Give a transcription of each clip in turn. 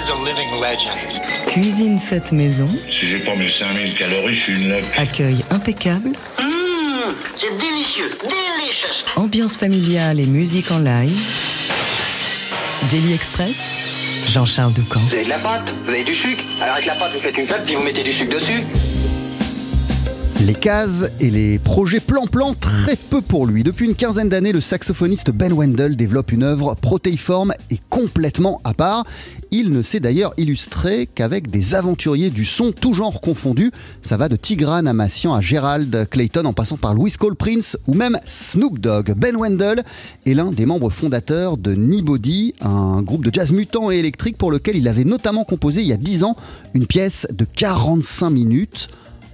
is a living legend. Cuisine faite maison, Si j'ai pas mes 5000 calories, je suis une loque. accueil impeccable, Mmh, c'est délicieux, ambiance familiale et musique en live. Daily Express, Jean-Charles Doucan. Vous avez de la pâte, vous avez du sucre. Alors avec la pâte, vous faites une pâte, puis vous mettez du sucre dessus. Les cases et les projets plan-plan, très peu pour lui. Depuis une quinzaine d'années, le saxophoniste Ben Wendell développe une œuvre protéiforme et complètement à part. Il ne s'est d'ailleurs illustré qu'avec des aventuriers du son, tout genre confondus. Ça va de Tigran Amassian à Gerald Clayton en passant par Louis Cole Prince ou même Snoop Dogg. Ben Wendell est l'un des membres fondateurs de Nibody, un groupe de jazz mutant et électrique pour lequel il avait notamment composé il y a 10 ans une pièce de 45 minutes.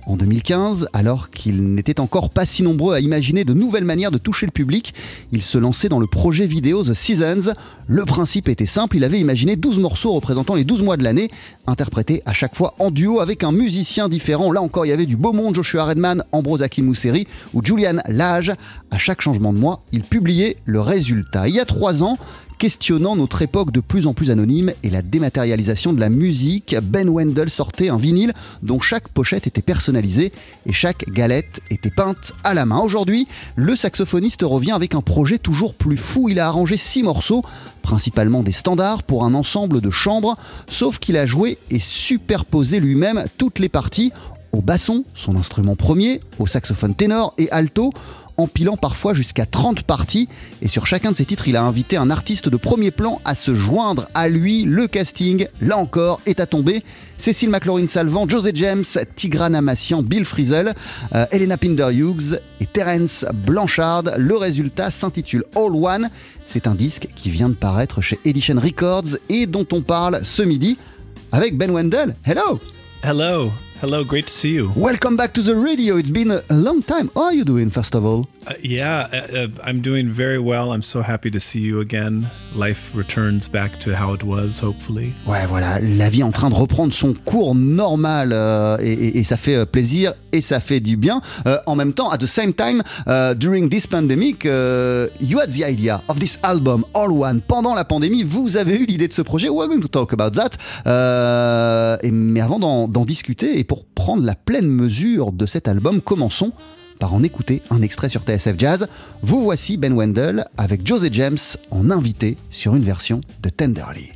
En 2015, alors qu'il n'était encore pas si nombreux à imaginer de nouvelles manières de toucher le public, il se lançait dans le projet vidéo The Seasons. Le principe était simple, il avait imaginé 12 morceaux représentant les 12 mois de l'année, interprétés à chaque fois en duo avec un musicien différent. Là encore, il y avait du beau monde, Joshua Redman, Ambrose Akinmuseri ou Julian Lage. À chaque changement de mois, il publiait le résultat. Il y a trois ans, questionnant notre époque de plus en plus anonyme et la dématérialisation de la musique, Ben Wendell sortait un vinyle dont chaque pochette était personnalisée et chaque galette était peinte à la main. Aujourd'hui, le saxophoniste revient avec un projet toujours plus fou. Il a arrangé six morceaux, principalement des standards, pour un ensemble de chambres, sauf qu'il a joué et superposé lui-même toutes les parties au basson, son instrument premier, au saxophone ténor et alto, empilant parfois jusqu'à 30 parties. Et sur chacun de ses titres, il a invité un artiste de premier plan à se joindre à lui. Le casting, là encore, est à tomber. Cécile McLaurin-Salvant, José James, Tigran Amassian, Bill Frisell, euh, Elena Pinder-Hughes et Terence Blanchard. Le résultat s'intitule All One. C'est un disque qui vient de paraître chez Edition Records et dont on parle ce midi avec Ben Wendell. Hello! Hello. Hello. Great to see you. Welcome back to the radio. It's been a long time. How are you doing, first of all? Uh, yeah, uh, uh, I'm doing very well. I'm so happy to see you again. Life returns back to how it was, hopefully. Ouais, voilà, la vie est en train de reprendre son cours normal euh, et, et- et ça fait euh, plaisir et ça fait du bien. Euh, en même temps, at the same time, euh, during this pandemic, euh, you had the idea of this album, All One. Pendant la pandémie, vous avez eu l'idée de ce projet. We're going to talk about that. Euh, et, mais avant d'en d'en discuter et pour prendre la pleine mesure de cet album, commençons par en écouter un extrait sur TSF Jazz. Vous voici Ben Wendell avec José James en invité sur une version de Tenderly.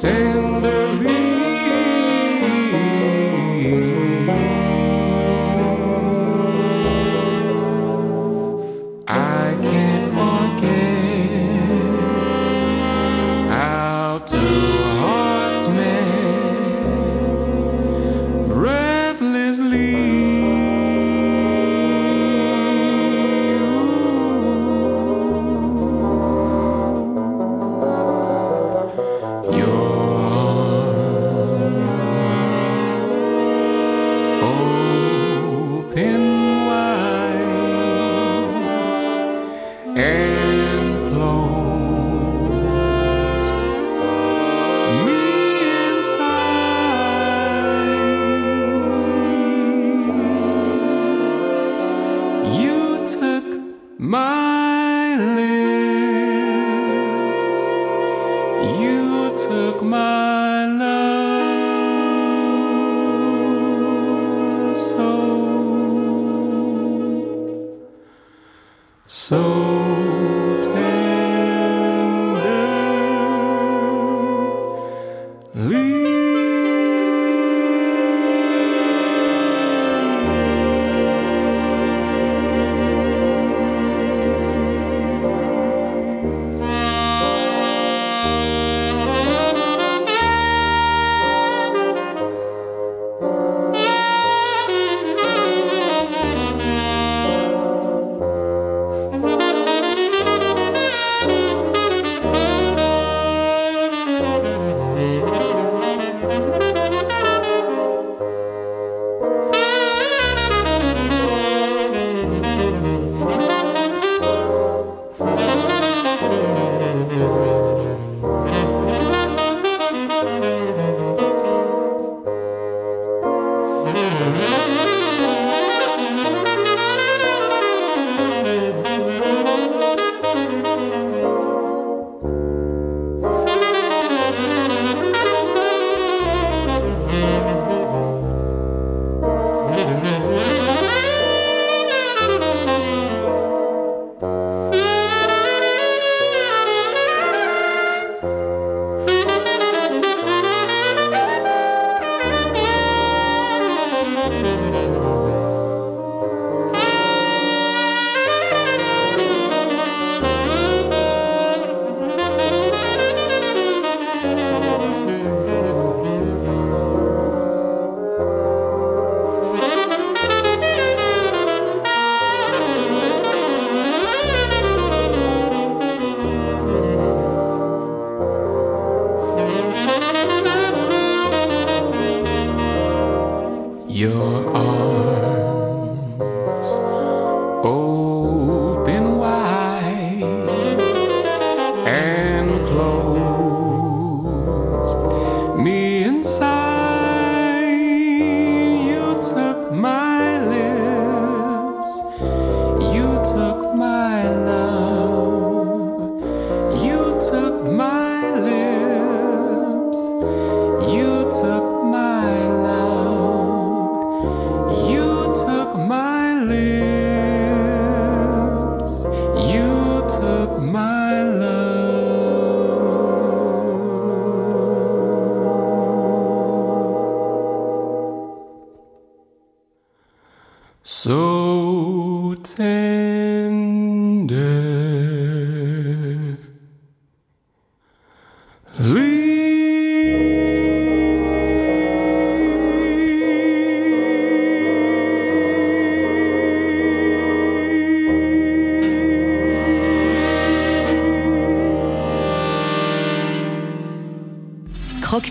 Tenderly.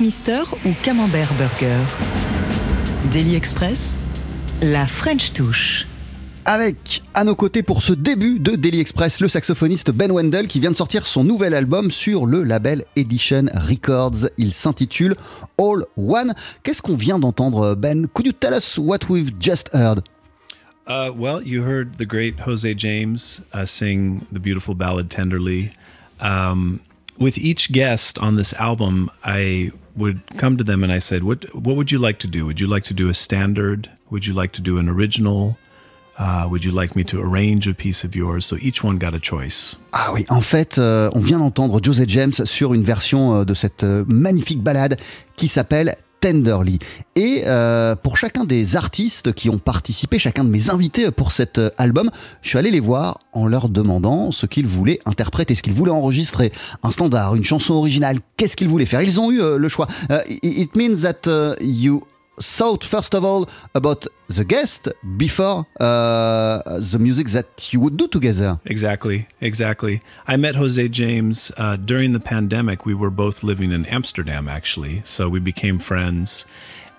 Croque-Mister ou Camembert Burger Daily Express, la French touche. Avec à nos côtés pour ce début de Daily Express le saxophoniste Ben Wendell qui vient de sortir son nouvel album sur le label Edition Records. Il s'intitule All One. Qu'est-ce qu'on vient d'entendre Ben? Could you tell us what we've just heard? Uh, well, you heard the great Jose James uh, sing the beautiful ballad Tenderly. Um, with each guest on this album, I would come to them and I said, "What what would you like to do? Would you like to do a standard? Would you like to do an original? Uh, would you like me to arrange a piece of yours?" So each one got a choice. Ah oui, en fait, euh, on vient d'entendre Jose James sur une version euh, de cette euh, magnifique balade qui s'appelle Tenderly. Et euh, pour chacun des artistes qui ont participé, chacun de mes invités pour cet euh, album, je suis allé les voir en leur demandant ce qu'ils voulaient interpréter, ce qu'ils voulaient enregistrer. Un standard, une chanson originale, qu'est-ce qu'ils voulaient faire? Ils ont eu euh, le choix. It- means that you thought first of all about the guest before uh, the music that you would do together. Exactly, exactly. I met Jose James uh, during the pandemic. We were both living in Amsterdam, actually, so we became friends.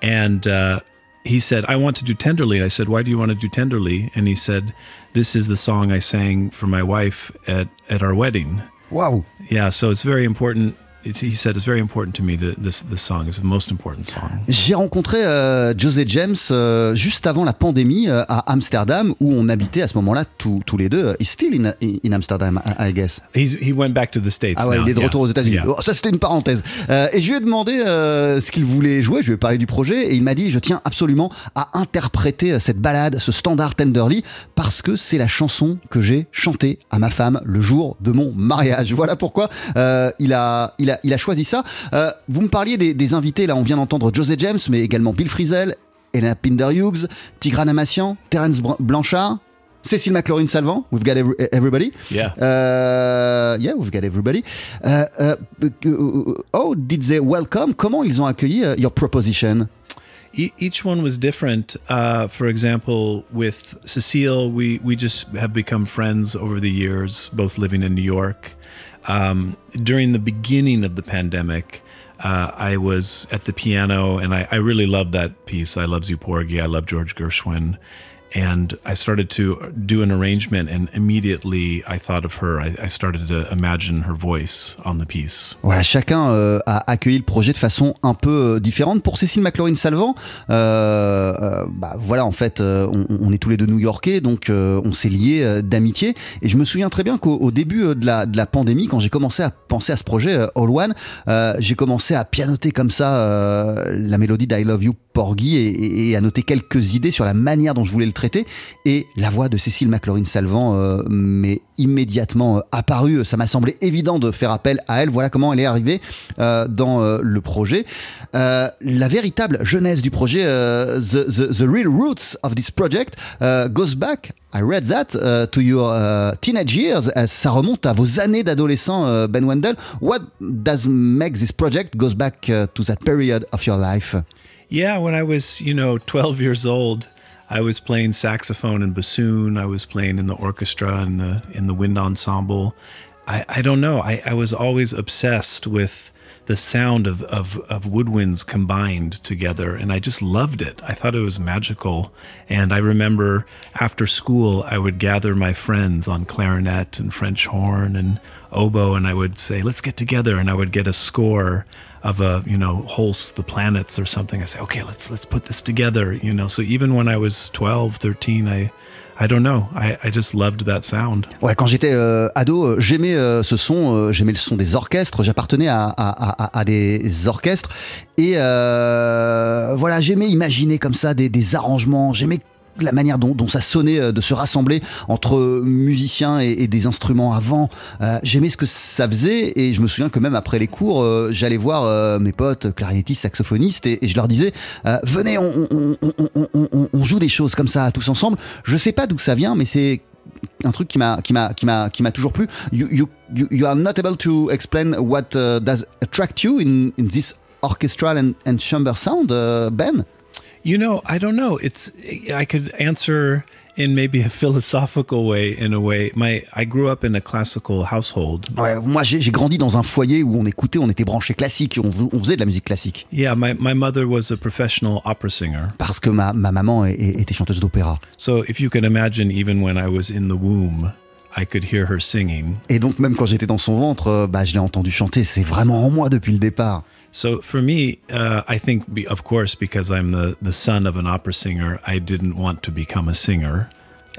And uh, he said, "I want to do Tenderly." I said, "Why do you want to do Tenderly?" And he said, "This is the song I sang for my wife at at our wedding." Wow. Yeah, so it's very important. It, he said it's very important to me that this this song is the most important song. J'ai rencontré euh, José James euh, juste avant la pandémie euh, à Amsterdam où on habitait à ce moment-là tous tous les deux. He's still in, in Amsterdam, I, I guess. He's he went back to the states. Ah ouais, now. il est de yeah. retour aux États-Unis. Yeah. Bon, ça, c'était une parenthèse. Euh, et je lui ai demandé euh, ce qu'il voulait jouer. Je lui ai parlé du projet et il m'a dit Je tiens absolument à interpréter euh, cette balade, ce standard Tenderly, parce que c'est la chanson que j'ai chantée à ma femme le jour de mon mariage. Voilà pourquoi il, a, il, a, il a choisi ça. Euh, vous me parliez des, des invités. Là, on vient d'entendre José James, mais également Bill Frisell, Elena Pinder Hughes, Tigran Amassian, Terence Blanchard. Cécile McLaurin Salvant, we've got every- everybody. Yeah. Euh, yeah, we've got everybody. Euh, oh, did they welcome? Comment ils ont accueilli euh, your proposition? Each one was different. Uh, for example, with Cecile, we we just have become friends over the years, both living in New York. Um, during the beginning of the pandemic, uh, I was at the piano, and I, I really loved that piece. I love Zuporgi. I love George Gershwin. And I started to do an arrangement, and immediately I thought of her. I, I started to imagine her voice on the piece. Voilà, chacun euh, a accueilli le projet de façon un peu euh, différente. Pour Cécile McLaurin Salvant, euh, bah voilà, en fait, on, est tous les deux New-Yorkais, donc on s'est liés d'amitié. Et je me souviens très bien qu'au au début de la, de la pandémie, quand j'ai commencé à penser à ce projet All One, j'ai commencé à pianoter comme ça la mélodie d'I Love You Porgy et, et- à noter quelques idées sur la manière dont je voulais le traiter. Et la voix de Cécile McLaurin Salvant euh, m'est immédiatement euh, apparue. Ça m'a semblé évident de faire appel à elle. Voilà comment elle est arrivée euh, dans euh, le projet. La véritable genèse du projet, the, real roots of this project, goes back. I read that to your teenage years. Ça remonte à vos années d'adolescent, Ben Wendell. What does make this project goes back to that period of your life? Yeah, when I was, you know, 12 years old, I was playing saxophone and bassoon. I was playing in the orchestra and the in the wind ensemble. I, I don't know. I, I was always obsessed with the sound of, of, of woodwinds combined together, and I just loved it. I thought it was magical. And I remember after school, I would gather my friends on clarinet and French horn and oboe, and I would say, "Let's get together," and I would get a score of a you know Holst the planets or something. I say, "Okay, let's let's put this together." You know, so even when I was 12, 13, I I don't know. I, I just loved that sound. Ouais, quand j'étais euh, ado, euh, j'aimais euh, ce son, euh, j'aimais le son des orchestres, j'appartenais à, à- des orchestres et euh, voilà, j'aimais imaginer comme ça des, des arrangements, j'aimais la manière dont, ça sonnait euh, de se rassembler entre musiciens et, des instruments avant. Euh, j'aimais ce que ça faisait et je me souviens que même après les cours, euh, j'allais voir euh, mes potes clarinettistes, saxophonistes et, je leur disais euh, venez, on, joue des choses comme ça tous ensemble. Je sais pas d'où ça vient, mais c'est un truc qui m'a toujours plu. You, are not able to explain what uh, does attract you in, this orchestral and, and chamber sound, uh, Ben? You know, I don't know. It's I could answer in maybe a philosophical way. In a way, my I grew up in a classical household. Ouais, moi j'ai grandi dans un foyer où on écoutait, on était branché classique, on, on faisait de la musique classique. Yeah, my, my mother was a professional opera singer. Parce que ma, ma maman était chanteuse d'opéra. So if you can imagine, even when I was in the womb, I could hear her singing. Et donc même quand j'étais dans son ventre, euh, bah, je l'ai entendu chanter, c'est vraiment en moi depuis le départ. So for me, uh, I think, be, of course, because I'm the, the son of an opera singer, I didn't want to become a singer.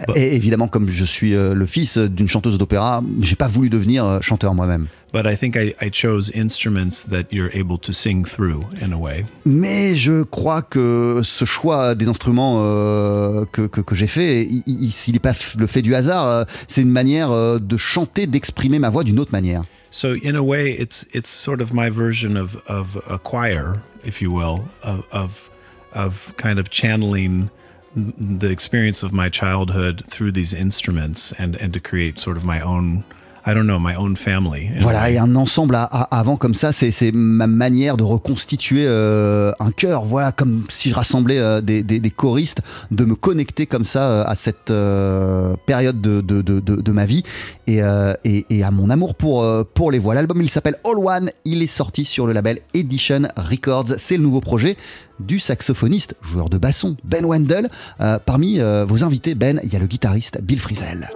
But, Et évidemment, comme je suis euh, le fils d'une chanteuse d'opéra, j'ai pas voulu devenir euh, chanteur moi-même. but I think I, I chose instruments that you're able to sing through in a way. Mais je crois que ce choix des instruments euh, que, que, que j'ai fait, il- il- s'il n'est pas le fait du hasard, c'est une manière de chanter, d'exprimer ma voix d'une autre manière. So in a way, it's it's sort of my version of, of a choir, if you will, of, of of kind of channeling the experience of my childhood through these instruments and and to create sort of my own, I don't know, my own family. Voilà, et un ensemble à- à- avant comme ça, c'est ma manière de reconstituer euh, un chœur. Voilà, comme si je rassemblais euh, des, des- des choristes, de me connecter comme ça euh, à cette période de, de- de- de- de ma vie et, et- et à mon amour pour, pour les voix. L'album, il s'appelle All One. Il est sorti sur le label Edition Records. C'est le nouveau projet du saxophoniste, joueur de basson, Ben Wendell. Parmi vos invités, Ben, il y a le guitariste Bill Frisell.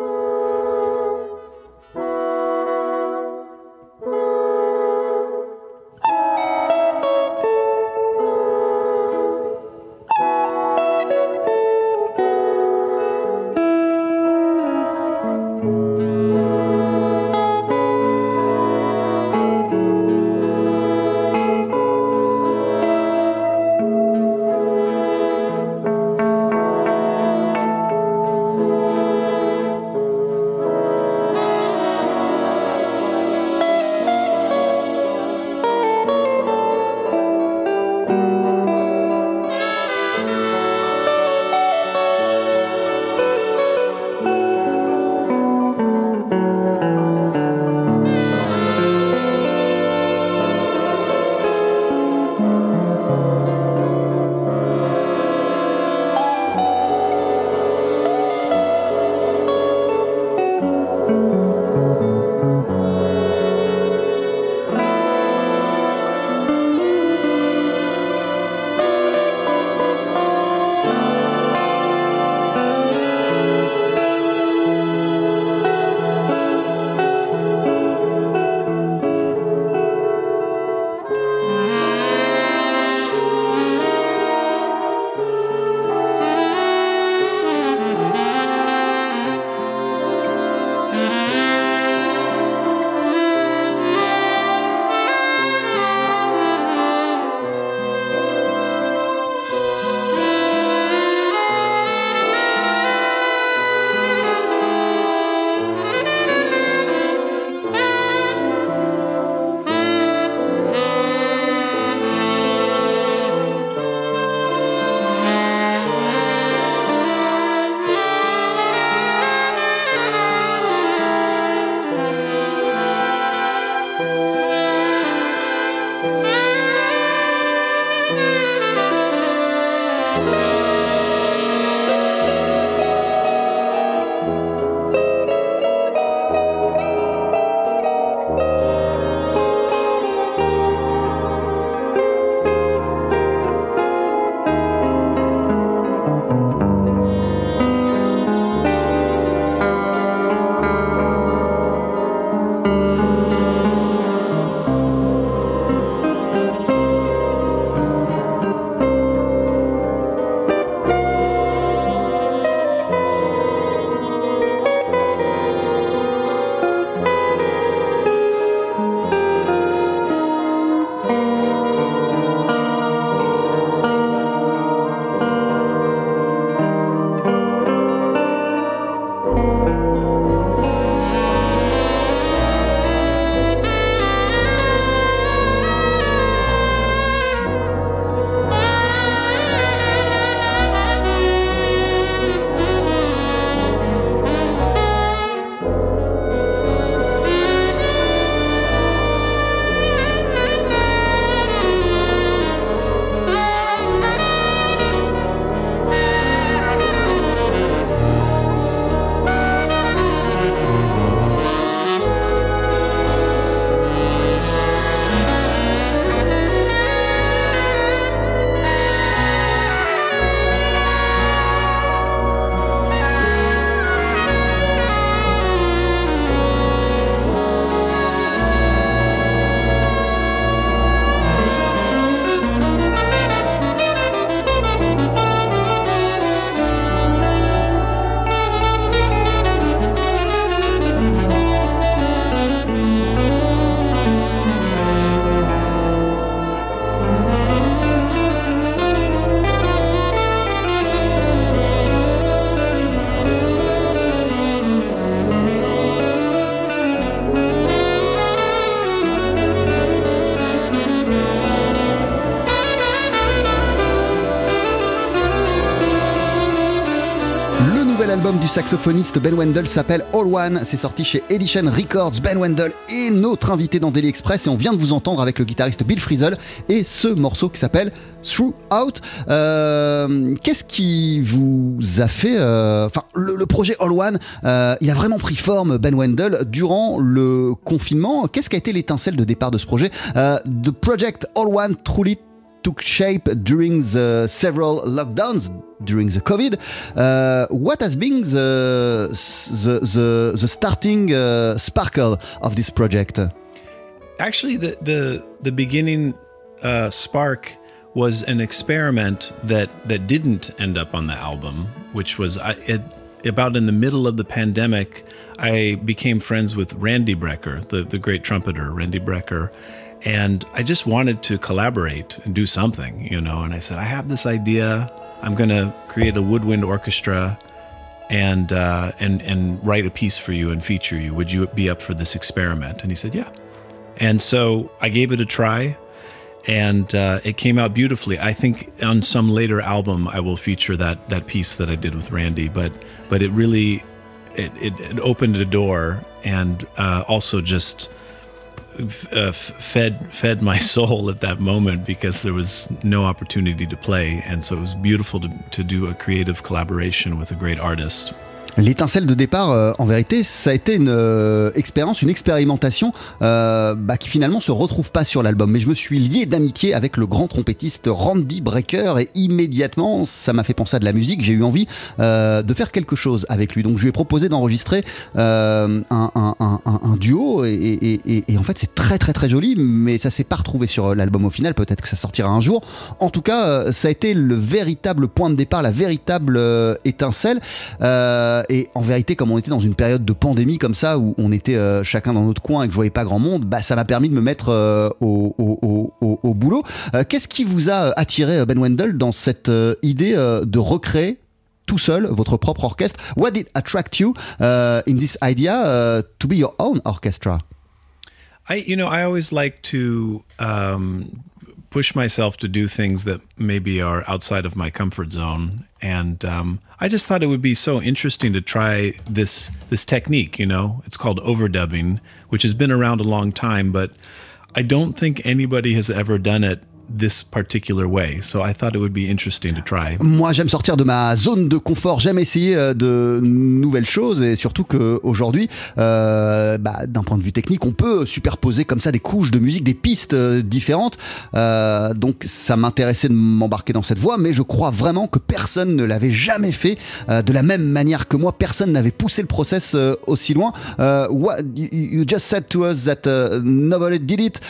Le nouvel album du saxophoniste Ben Wendell s'appelle All One. C'est sorti chez Edition Records. Ben Wendell est notre invité dans Daily Express et on vient de vous entendre avec le guitariste Bill Frisell et ce morceau qui s'appelle Throughout. Euh, Qu'est-ce qui vous a fait. euh, Enfin, le, le projet All One, euh, il a vraiment pris forme, Ben Wendell, durant le confinement. Qu'est-ce qui a été l'étincelle de départ de ce projet Euh, The Project All One truly took shape during the several lockdowns during the COVID. Uh, what has been the the the, the starting uh, sparkle of this project? Actually, the the the beginning uh, spark was an experiment that that didn't end up on the album, which was I, it, about in the middle of the pandemic. I became friends with Randy Brecker, the the great trumpeter, Randy Brecker. And I just wanted to collaborate and do something, you know. And I said, I have this idea. I'm going to create a woodwind orchestra and uh, and and write a piece for you and feature you. Would you be up for this experiment? And he said, Yeah. And so I gave it a try, and uh, it came out beautifully. I think on some later album I will feature that that piece that I did with Randy. But but it really it it, it opened a door and uh, also just uh, fed fed my soul at that moment because there was no opportunity to play, and so it was beautiful to to do a creative collaboration with a great artist. L'étincelle de départ, euh, en vérité, ça a été une euh, expérience, une expérimentation euh, bah, qui finalement se retrouve pas sur l'album. Mais je me suis lié d'amitié avec le grand trompettiste Randy Brecker et immédiatement, ça m'a fait penser à de la musique. J'ai eu envie euh, de faire quelque chose avec lui. Donc je lui ai proposé d'enregistrer euh, un, un- un- un- duo et, et- et- et en fait c'est très très très joli, mais ça s'est pas retrouvé sur l'album au final. Peut-être que ça sortira un jour. En tout cas, euh, ça a été le véritable point de départ, la véritable euh, étincelle. Euh, et en vérité, comme on était dans une période de pandémie comme ça, où on était euh, chacun dans notre coin et que je voyais pas grand monde, bah, ça m'a permis de me mettre euh, au, au- au- au- boulot. Euh, Qu'est-ce qui vous a attiré, Ben Wendell, dans cette idée de recréer tout seul votre propre orchestre? What did attract you uh, in this idea uh, to be your own orchestra? I, you know, I always like to um, push myself to do things that maybe are outside of my comfort zone, and um, I just thought it would be so interesting to try this this technique. You know, it's called overdubbing, which has been around a long time, but I don't think anybody has ever done it this particular way. So I thought it would be interesting to try. Moi, j'aime sortir de ma zone de confort, j'aime essayer euh, de nouvelles choses et surtout qu'aujourd'hui, euh, bah, d'un point de vue technique, on peut superposer comme ça des couches de musique, des pistes euh, différentes. Donc, ça m'intéressait de m'embarquer dans cette voie, mais je crois vraiment que personne ne l'avait jamais fait de la même manière que moi. Personne n'avait poussé le process aussi loin. You, just said to us that nobody did it.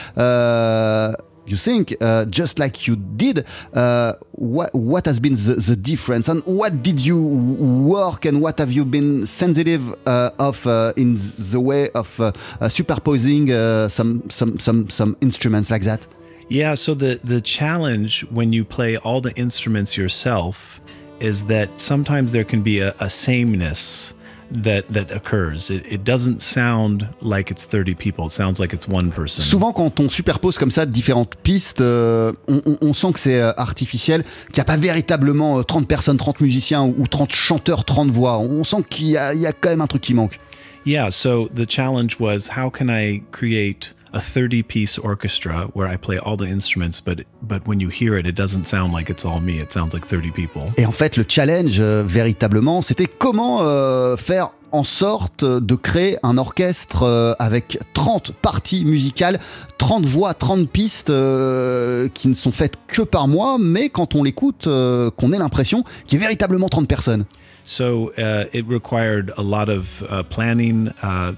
You think uh, just like you did uh, what what has been the, the difference? And what did you work and what have you been sensitive uh, of uh, in the way of uh, uh, superposing some some some some instruments like that? Yeah, so the the challenge when you play all the instruments yourself is that sometimes there can be a, a sameness that that occurs. It, it doesn't sound like it's 30 people. It sounds like it's one person. Souvent, quand on superpose comme ça différentes pistes, euh, on, on- on sent que c'est euh, artificiel, qu'il n'y a pas véritablement euh, 30 personnes, 30 musiciens ou, ou 30 chanteurs, 30 voix. On sent qu'il y, y a quand même un truc qui manque. Yeah, so the challenge was how can I create a 30 piece orchestra where I play all the instruments but but when you hear it it doesn't sound like it's all me. It sounds like 30 people. Et en fait, le challenge, euh, véritablement, c'était comment euh, faire en sorte de créer un orchestre euh, avec 30 parties musicales, 30 voix, 30 pistes euh, qui ne sont faites que par moi, mais quand on l'écoute, euh, qu'on ait l'impression qu'il y a véritablement 30 personnes. So uh, it required a lot of uh, planning, uh,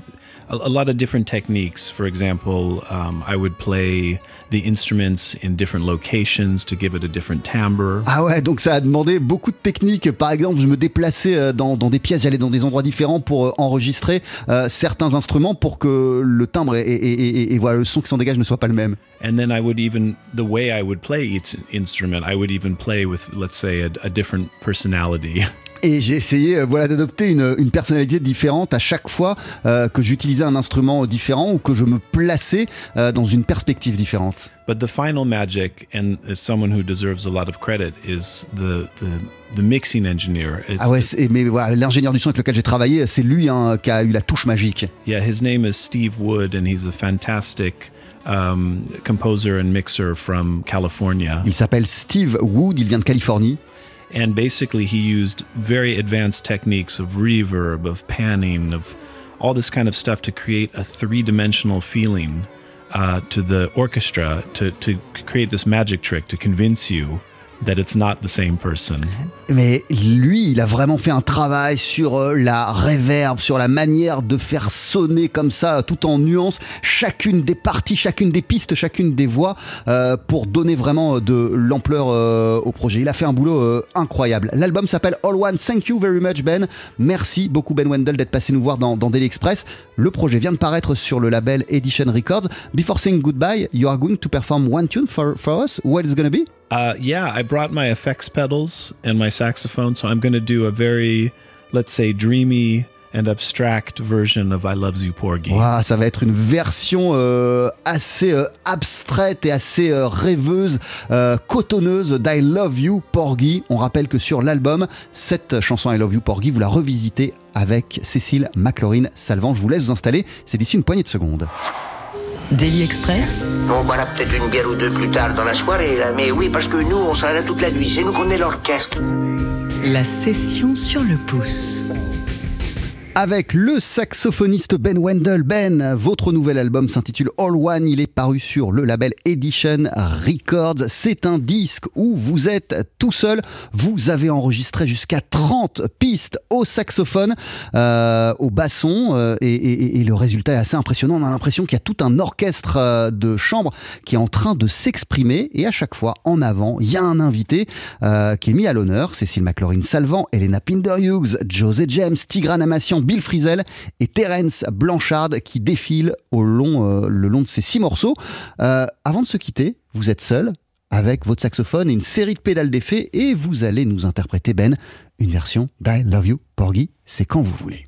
a, a lot of different techniques. For example, um, I would play the instruments in different locations to give it a different timbre. Ah ouais, donc ça a demandé beaucoup de techniques. Par exemple, je me déplaçais euh, dans, dans des pièces, j'allais dans des endroits différents pour euh, enregistrer euh, certains instruments pour que le timbre et, et- et- et- et voilà, le son qui s'en dégage ne soit pas le même. And then I would even, the way I would play each instrument, I would even play with, let's say, a, a different personality. Et j'ai essayé euh, voilà, d'adopter une, une personnalité différente à chaque fois euh, que j'utilisais un instrument différent ou que je me plaçais euh, dans une perspective différente. But the final magic, and as someone who deserves a lot of credit, is the the, the mixing engineer. It's, Ah ouais, mais voilà, l'ingénieur du son avec lequel j'ai travaillé, c'est lui hein, qui a eu la touche magique. Yeah, his name is Steve Wood, and he's a fantastic um, composer and mixer from California. Il s'appelle Steve Wood, il vient de Californie. And basically, he used very advanced techniques of reverb, of panning, of all this kind of stuff to create a three dimensional feeling uh, to the orchestra, to, to create this magic trick to convince you that it's not the same person. Mais lui, il a vraiment fait un travail sur euh, la reverb, sur la manière de faire sonner comme ça, tout en nuances, chacune des parties, chacune des pistes, chacune des voix, euh, pour donner vraiment de l'ampleur euh, au projet. Il a fait un boulot euh, incroyable. L'album s'appelle All One. Thank you very much, Ben. Merci beaucoup, Ben Wendell, d'être passé nous voir dans, Daily Express. Le projet vient de paraître sur le label Edition Records. Before saying goodbye, you are going to perform one tune for, for us? What is gonna be? Uh, yeah, I brought my effects pedals and my saxophone, so I'm going to do a very, let's say, dreamy and abstract version of I Love You Porgy. Ouah, ça va être une version euh, assez euh, abstraite et assez euh, rêveuse, cotonneuse d'I Love You Porgy. On rappelle que sur l'album, cette chanson I Love You Porgy, vous la revisitez avec Cécile McLaurin Salvant. Je vous laisse vous installer, c'est d'ici une poignée de secondes. Daily Express, On boira peut-être une bière ou deux plus tard dans la soirée, là, mais oui, parce que nous, on sera là toute la nuit. C'est nous qu'on est l'orchestre. la session sur le pouce. Avec le saxophoniste Ben Wendell. Ben, votre nouvel album s'intitule All One. Il est paru sur le label Edition Records. C'est un disque où vous êtes tout seul. Vous avez enregistré jusqu'à 30 pistes au saxophone, euh, au basson, euh, et, et- et le résultat est assez impressionnant. On a l'impression qu'il y a tout un orchestre euh, de chambre qui est en train de s'exprimer. Et à chaque fois, en avant, il y a un invité euh, qui est mis à l'honneur. Cécile McLaurin Salvant, Elena Pinder-Hughes, José James, Tigran Amassian, Bill Frisell et Terence Blanchard qui défilent euh, le long de ces six morceaux. Euh, avant de se quitter, vous êtes seul avec votre saxophone et une série de pédales d'effet et vous allez nous interpréter, Ben, une version d'I Love You, Porgy. C'est quand vous voulez.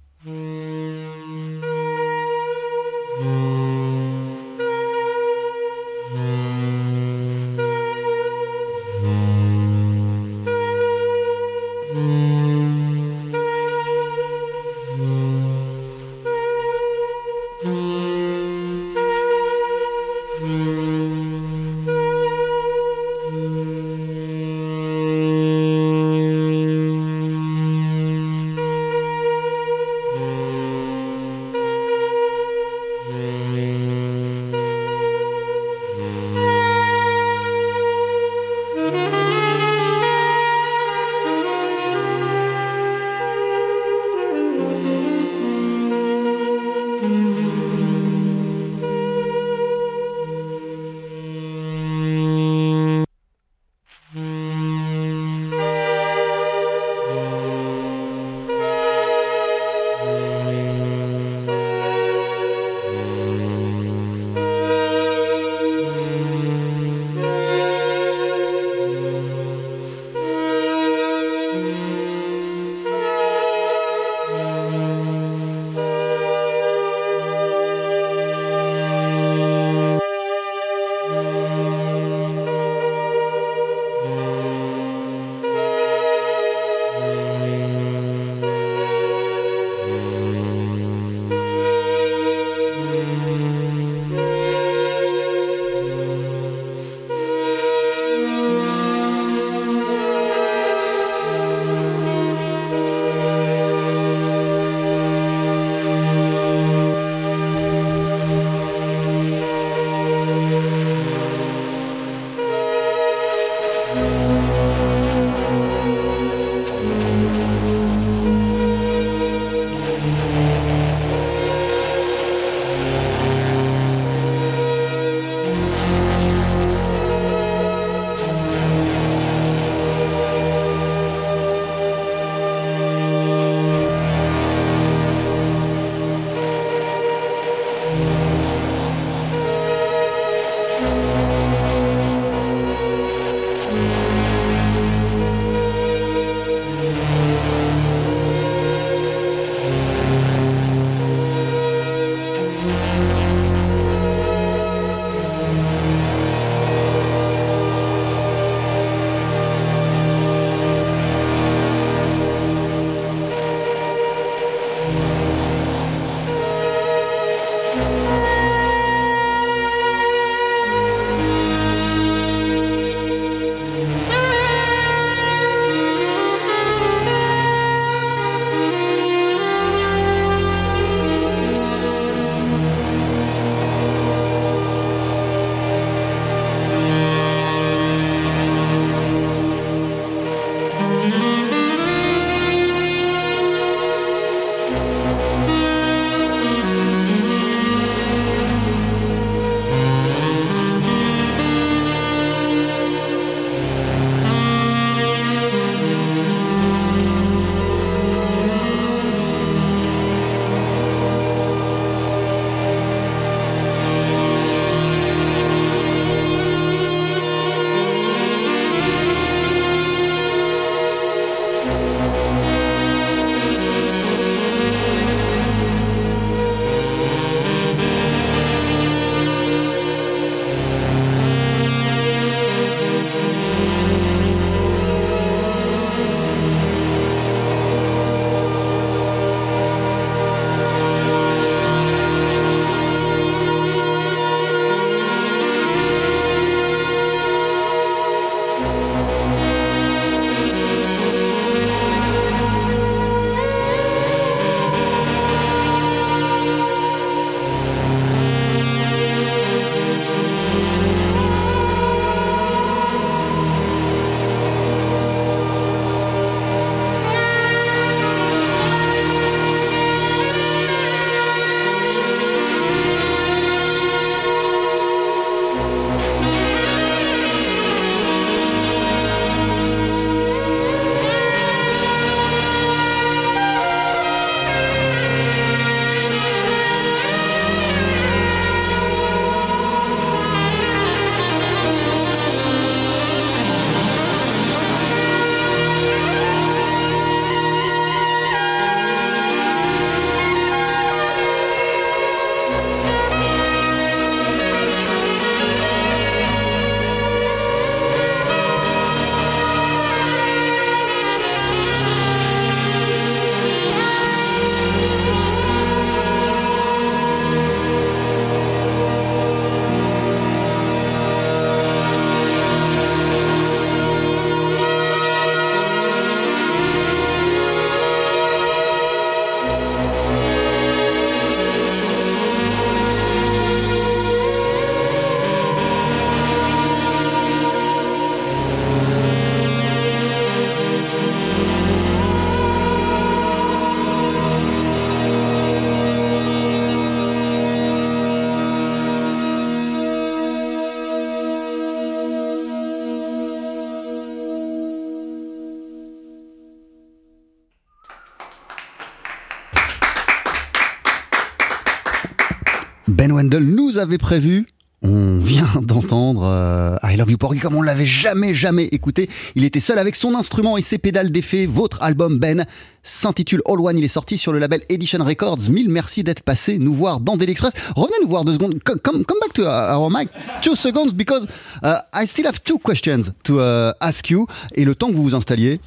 Nous avait prévu. On vient d'entendre euh, I Love You Porgy comme on l'avait jamais jamais écouté. Il était seul avec son instrument et ses pédales d'effet. Votre album Ben s'intitule All One. Il est sorti sur le label Edition Records. Mille merci d'être passé nous voir dans Daily Express. Revenez nous voir deux secondes. Come, back to our mic two seconds because uh, I still have two questions to uh, ask you. Et le temps que vous vous installiez,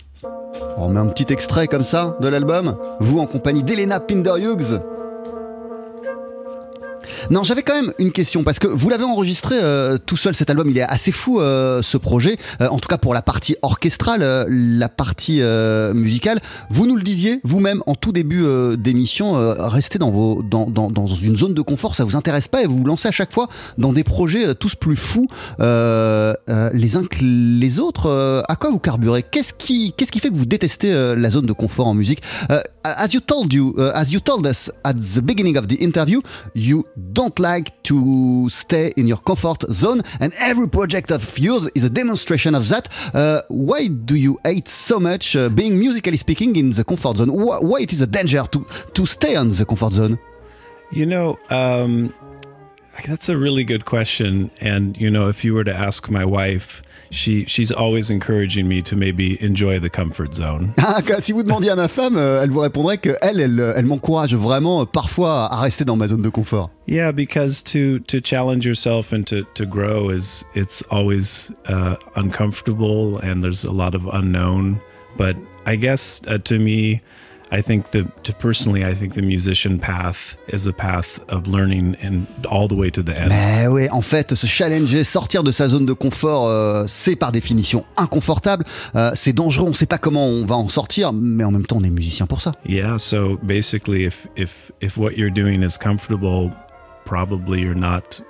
on met un petit extrait comme ça de l'album. Vous en compagnie d'Elena Pinder-Hughes. Non, j'avais quand même une question parce que vous l'avez enregistré euh, tout seul cet album. Il est assez fou euh, ce projet, Euh, en tout cas pour la partie orchestrale, la partie musicale. Vous nous le disiez vous-même en tout début d'émission, rester dans, vos, dans, dans, dans une zone de confort, ça vous intéresse pas et vous vous lancez à chaque fois dans des projets tous plus fous les uns que les autres. À quoi vous carburez? Qu'est-ce qui, qu'est-ce qui fait que vous détestez la zone de confort en musique? As you told you, as you told us at the beginning of the interview, you don't like to stay in your comfort zone, and every project of yours is a demonstration of that. Uh, why do you hate so much uh, being musically speaking in the comfort zone? Why, why it is a danger to to stay on the comfort zone? You know, um, that's a really good question. And you know, if you were to ask my wife, she she's always encouraging me to maybe enjoy the comfort zone. Ah, si vous demandiez à ma femme, euh, elle vous répondrait que elle, elle, elle m'encourage vraiment euh, parfois à rester dans ma zone de confort. Yeah, because to to challenge yourself and to to grow is it's always uh, uncomfortable and there's a lot of unknown. But I guess uh, to me, I think the to personally, I think the musician path is a path of learning and all the way to the end. Mais oui, en fait, se challenger, sortir de sa zone de confort, euh, c'est par définition inconfortable, euh, c'est dangereux, on ne sait pas comment on va en sortir, mais en même temps, on est musicien pour ça. Yeah, so basically if if if what you're doing is comfortable, probably you're not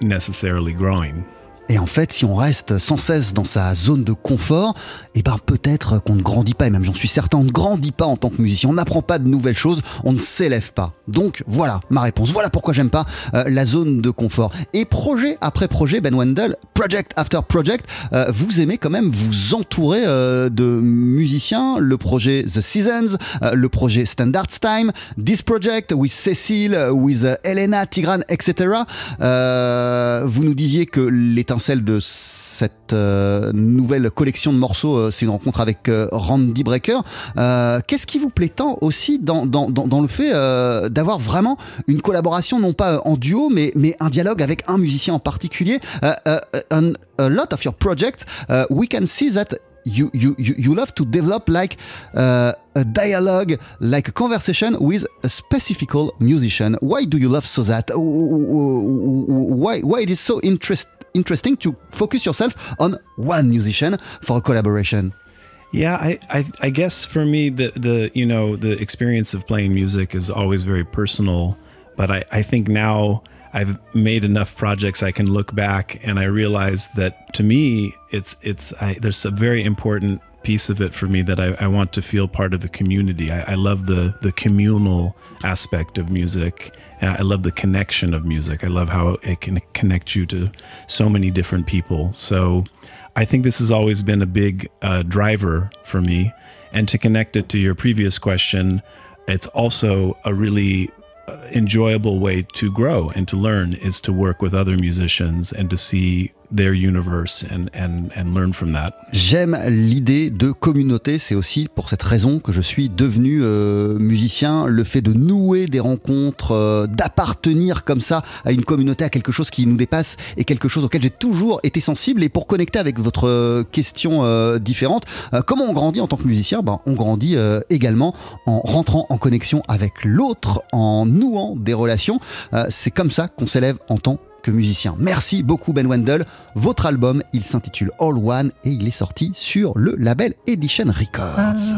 necessarily growing. Et en fait, si on reste sans cesse dans sa zone de confort, eh ben peut-être qu'on ne grandit pas, et même j'en suis certain, on ne grandit pas en tant que musicien, on n'apprend pas de nouvelles choses, on ne s'élève pas. Donc voilà ma réponse, voilà pourquoi j'aime pas euh, la zone de confort. Et projet après projet, Ben Wendell, project after project, euh, vous aimez quand même vous entourer euh, de musiciens, le projet The Seasons, le projet Standards Time, This Project with Cécile, with euh, Elena, Tigran, etc. Vous nous disiez que l'étincelle de cette euh, nouvelle collection de morceaux, euh, c'est une rencontre avec euh, Randy Brecker. Qu'est-ce qui vous plaît tant aussi dans, dans, dans, le fait d'avoir vraiment une collaboration, non pas en duo, mais, mais un dialogue avec un musicien en particulier? Un- A lot of your projects, uh, we can see that you, you, you, you love to develop like uh, a dialogue, like a conversation with a specific musician. Why do you love so that? Why, why it is so interest, interesting to focus yourself on one musician for a collaboration? Yeah, I, I, I guess for me the the you know the experience of playing music is always very personal, but I, I think now I've made enough projects I can look back and I realize that to me it's it's I, there's a very important piece of it for me that I, I want to feel part of a community. I, I love the the communal aspect of music. I love the connection of music. I love how it can connect you to so many different people. So I think this has always been a big uh, driver for me. And to connect it to your previous question, it's also a really uh, enjoyable way to grow and to learn is to work with other musicians and to see their universe and, and, and learn from that. J'aime l'idée de communauté, c'est aussi pour cette raison que je suis devenu euh, musicien, le fait de nouer des rencontres, euh, d'appartenir comme ça à une communauté, à quelque chose qui nous dépasse et quelque chose auquel j'ai toujours été sensible. Et pour connecter avec votre euh, question différente, comment on grandit en tant que musicien? Ben, On grandit également en rentrant en connexion avec l'autre, en nouant des relations. C'est comme ça qu'on s'élève en tant musicien. Merci beaucoup Ben Wendell. Votre album, il s'intitule All One et il est sorti sur le label Edition Records.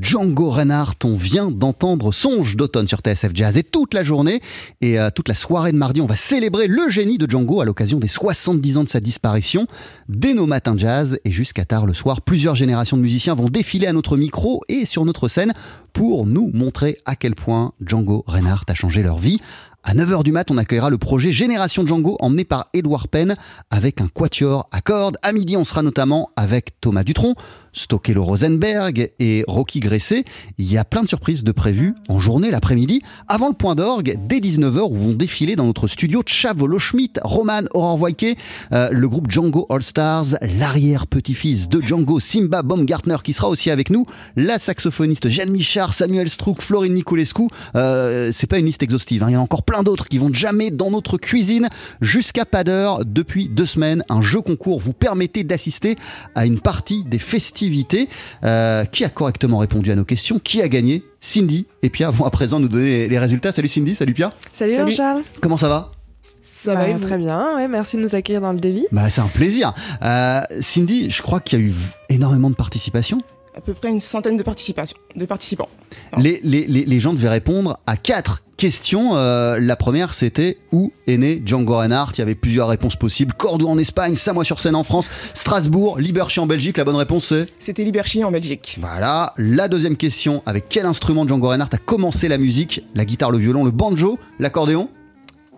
Django Reinhardt. On vient d'entendre Songe d'automne sur TSF Jazz. Et toute la journée et euh, toute la soirée de mardi, on va célébrer le génie de Django à l'occasion des 70 ans de sa disparition. Dès nos matins jazz et jusqu'à tard le soir, plusieurs générations de musiciens vont défiler à notre micro et sur notre scène pour nous montrer à quel point Django Reinhardt a changé leur vie. À 9h du mat, on accueillera le projet Génération Django emmené par Edouard Penn avec un quatuor à cordes. À midi, on sera notamment avec Thomas Dutronc, Stokelo Rosenberg et Rocky Gresset. Il y a plein de surprises de prévues en journée l'après-midi. Avant le point d'orgue, dès 19h, où vont défiler dans notre studio Chavolo Schmidt, Roman Aurore Voike, euh, le groupe Django All Stars, l'arrière-petit-fils de Django, Simba Baumgartner, qui sera aussi avec nous, la saxophoniste Jeanne Michard, Samuel Strouk, Florine Niculescu. Euh, c'est pas une liste exhaustive, hein. il y en a encore plein d'autres qui vont jamais dans notre cuisine jusqu'à pas d'heure. Depuis deux semaines, un jeu concours vous permettait d'assister à une partie des Euh, qui a correctement répondu à nos questions Qui a gagné? Cindy et Pia vont à présent nous donner les- les résultats. Salut Cindy, salut Pia. Salut, Salut. Jean-Charles. Comment ça va? Ça Bah, va vous? Très bien, ouais, merci de nous accueillir dans le délit. bah, C'est un plaisir. Euh, Cindy, je crois qu'il y a eu énormément de participation. À peu près une centaine de, participants. Les, les- les- les gens devaient répondre à quatre questions. Euh, la première, c'était où est né Django Reinhardt? Il y avait plusieurs réponses possibles. Cordoue en Espagne, Samois-sur-Seine en France, Strasbourg, Liberchy en Belgique. La bonne réponse, c'est? C'était Liberchy en Belgique. Voilà. La deuxième question, avec quel instrument Django Reinhardt a commencé la musique? La guitare, le violon, le banjo, l'accordéon?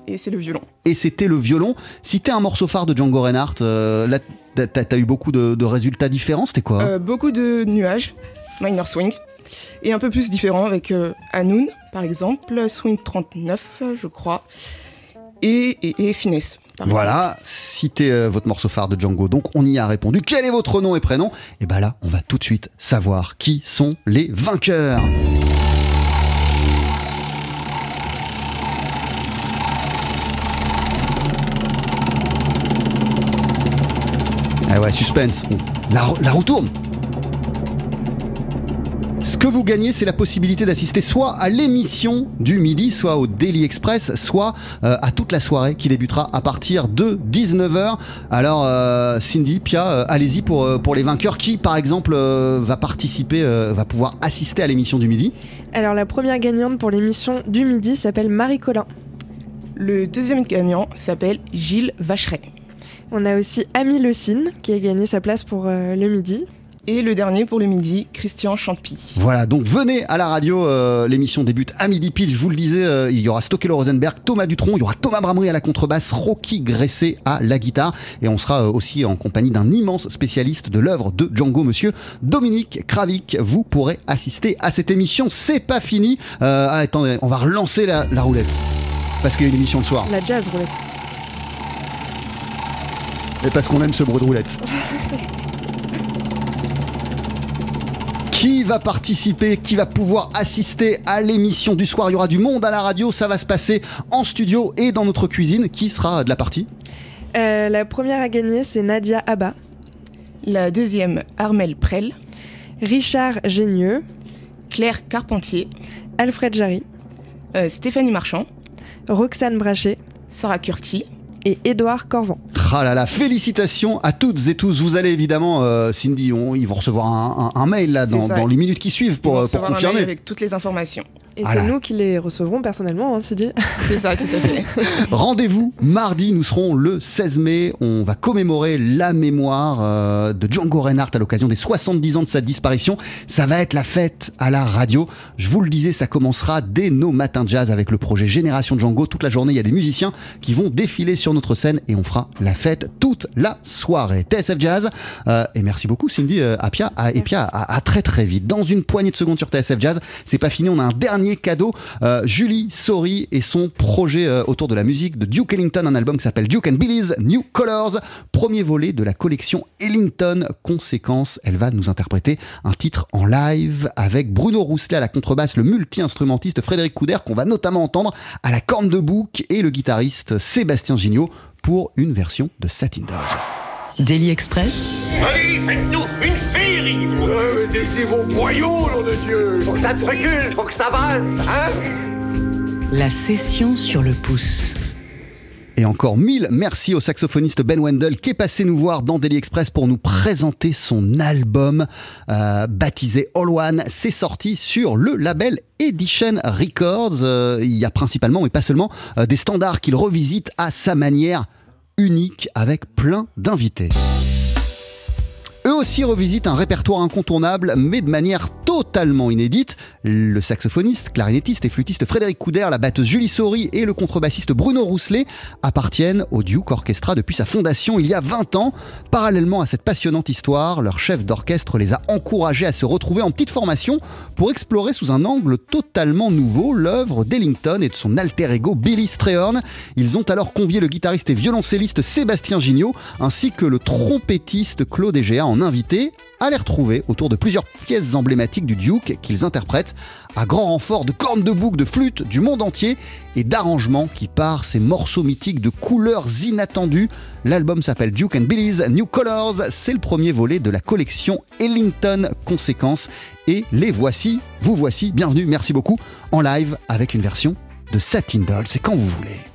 Et c'est le violon. et c'était le violon. Citer un morceau phare de Django Reinhardt, euh, là, t'as- eu beaucoup de, de résultats différents, c'était quoi? Euh, beaucoup de nuages, minor swing. Et un peu plus différent avec euh, Hanoun, par exemple, swing 39, je crois. Et, et, et finesse. Voilà, citez euh, votre morceau phare de Django. Donc on y a répondu. Quel est votre nom et prénom? Et ben là, on va tout de suite savoir qui sont les vainqueurs. Ouais, suspense. La, ro- la roue tourne. Ce que vous gagnez, c'est la possibilité d'assister soit à l'émission du midi, soit au Daily Express, soit euh, à toute la soirée qui débutera à partir de 19h. Alors, euh, Cindy, Pia, euh, allez-y pour, pour les vainqueurs. Qui, par exemple, euh, va participer, euh, va pouvoir assister à l'émission du midi? Alors la première gagnante pour l'émission du midi s'appelle Marie Collin. Le deuxième gagnant s'appelle Gilles Vacheret. On a aussi Ami Le Cine qui a gagné sa place pour euh, le midi. Et le dernier pour le midi, Christian Champy. Voilà, donc venez à la radio, euh, l'émission débute à midi pile, je vous le disais, euh, il y aura Stokelo Rosenberg, Thomas Dutronc, il y aura Thomas Bramery à la contrebasse, Rocky Gresset à la guitare, et on sera euh, aussi en compagnie d'un immense spécialiste de l'œuvre de Django, monsieur Dominique Kravik. Vous pourrez assister à cette émission, c'est pas fini. Euh, ah, attendez, on va relancer la, la roulette, parce qu'il y a une émission le soir, La jazz roulette. Et parce qu'on aime ce bruit de roulette. Qui va participer, qui va pouvoir assister à l'émission du soir? Il y aura du monde à la radio, ça va se passer en studio et dans notre cuisine. Qui sera de la partie? Euh, la première à gagner c'est Nadia Abba. La deuxième, Armel Prel. Richard Génieux. Claire Carpentier. Alfred Jarry. Euh, Stéphanie Marchand. Roxane Brachet. Sarah Curti. Et Édouard Corvan. Ah là là, félicitations à toutes et tous. Vous allez évidemment, euh, Cindy, on- ils vont recevoir un, un- un mail là dans, les minutes qui suivent pour, Ils vont euh, pour recevoir un mail confirmer. avec toutes les informations. Et Voilà. c'est nous qui les recevrons personnellement, hein, c'est dit. C'est ça, tout à fait. Rendez-vous mardi, nous serons le 16 mai. On va commémorer la mémoire euh, de Django Reinhardt à l'occasion des 70 ans de sa disparition. Ça va être la fête à la radio. Je vous le disais, ça commencera dès nos matins de jazz avec le projet Génération Django. Toute la journée, il y a des musiciens qui vont défiler sur notre scène et on fera la fête toute la soirée. TSF Jazz. euh, et merci beaucoup, Cindy euh, Apia. À, et puis à, à- à très très vite. Dans une poignée de secondes sur TSF Jazz, c'est pas fini. On a un dernier cadeau. Euh, Julie Sori et son projet euh, autour de la musique de Duke Ellington, un album qui s'appelle Duke and Billy's New Colors, premier volet de la collection Ellington. Conséquence, elle va nous interpréter un titre en live avec Bruno Rousselet à la contrebasse, le multi-instrumentiste Frédéric Couder, qu'on va notamment entendre à la corne de bouc, et le guitariste Sébastien Gignot pour une version de Satin Dolls. Daily Express, Allez, faites-nous une féerie Mettez vos boyaux, nom de Dieu Faut que ça te recule, faut que ça avance, hein la session sur le pouce. Et encore mille merci au saxophoniste Ben Wendell qui est passé nous voir dans Daily Express pour nous présenter son album euh, baptisé All One. C'est sorti sur le label Edition Records. Euh, il y a principalement, mais pas seulement, euh, des standards qu'il revisite à sa manière unique avec plein d'invités. Eux aussi revisitent un répertoire incontournable, mais de manière totalement inédite. Le saxophoniste, clarinettiste et flûtiste Frédéric Couder, la batteuse Julie Sori et le contrebassiste Bruno Rousselet appartiennent au Duke Orchestra depuis sa fondation il y a 20 ans. Parallèlement à cette passionnante histoire, leur chef d'orchestre les a encouragés à se retrouver en petite formation pour explorer sous un angle totalement nouveau l'œuvre d'Ellington et de son alter ego Billy Strayhorn. Ils ont alors convié le guitariste et violoncelliste Sébastien Gignot ainsi que le trompettiste Claude Egea en invité à les retrouver autour de plusieurs pièces emblématiques du Duke qu'ils interprètent à grand renfort de cornes de bouc, de flûte du monde entier et d'arrangements qui parent ces morceaux mythiques de couleurs inattendues. L'album s'appelle Duke and Billy's New Colors. C'est le premier volet de la collection Ellington Conséquences. Et les voici, vous voici, bienvenue, merci beaucoup, en live avec une version de Satin Doll. C'est quand vous voulez.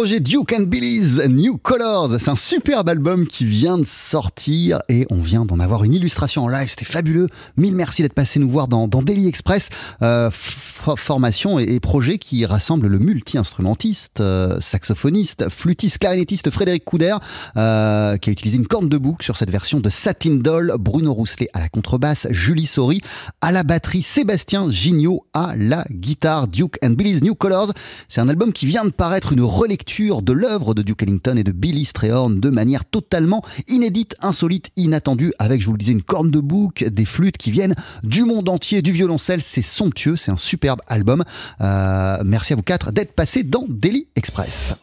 Projet Duke and Billy's New Colors, c'est un superbe album qui vient de sortir et on vient d'en avoir une illustration en live, c'était fabuleux. Mille merci d'être passé nous voir dans, Daily Express. Euh, formation et, projet qui rassemble le multi-instrumentiste, euh, saxophoniste, flûtiste, clarinettiste Frédéric Couder, euh, qui a utilisé une corne de bouc sur cette version de Satin Doll, Bruno Rousselet à la contrebasse, Julie Sori à la batterie, Sébastien Gignot à la guitare, Duke and Billy's New Colors. C'est un album qui vient de paraître une relecture de l'œuvre de Duke Ellington et de Billy Strayhorn de manière totalement inédite, insolite, inattendue, avec, je vous le disais, une corne de bouc, des flûtes qui viennent du monde entier, du violoncelle. C'est somptueux, c'est un album. Euh, merci à vous quatre d'être passés dans Daily Express.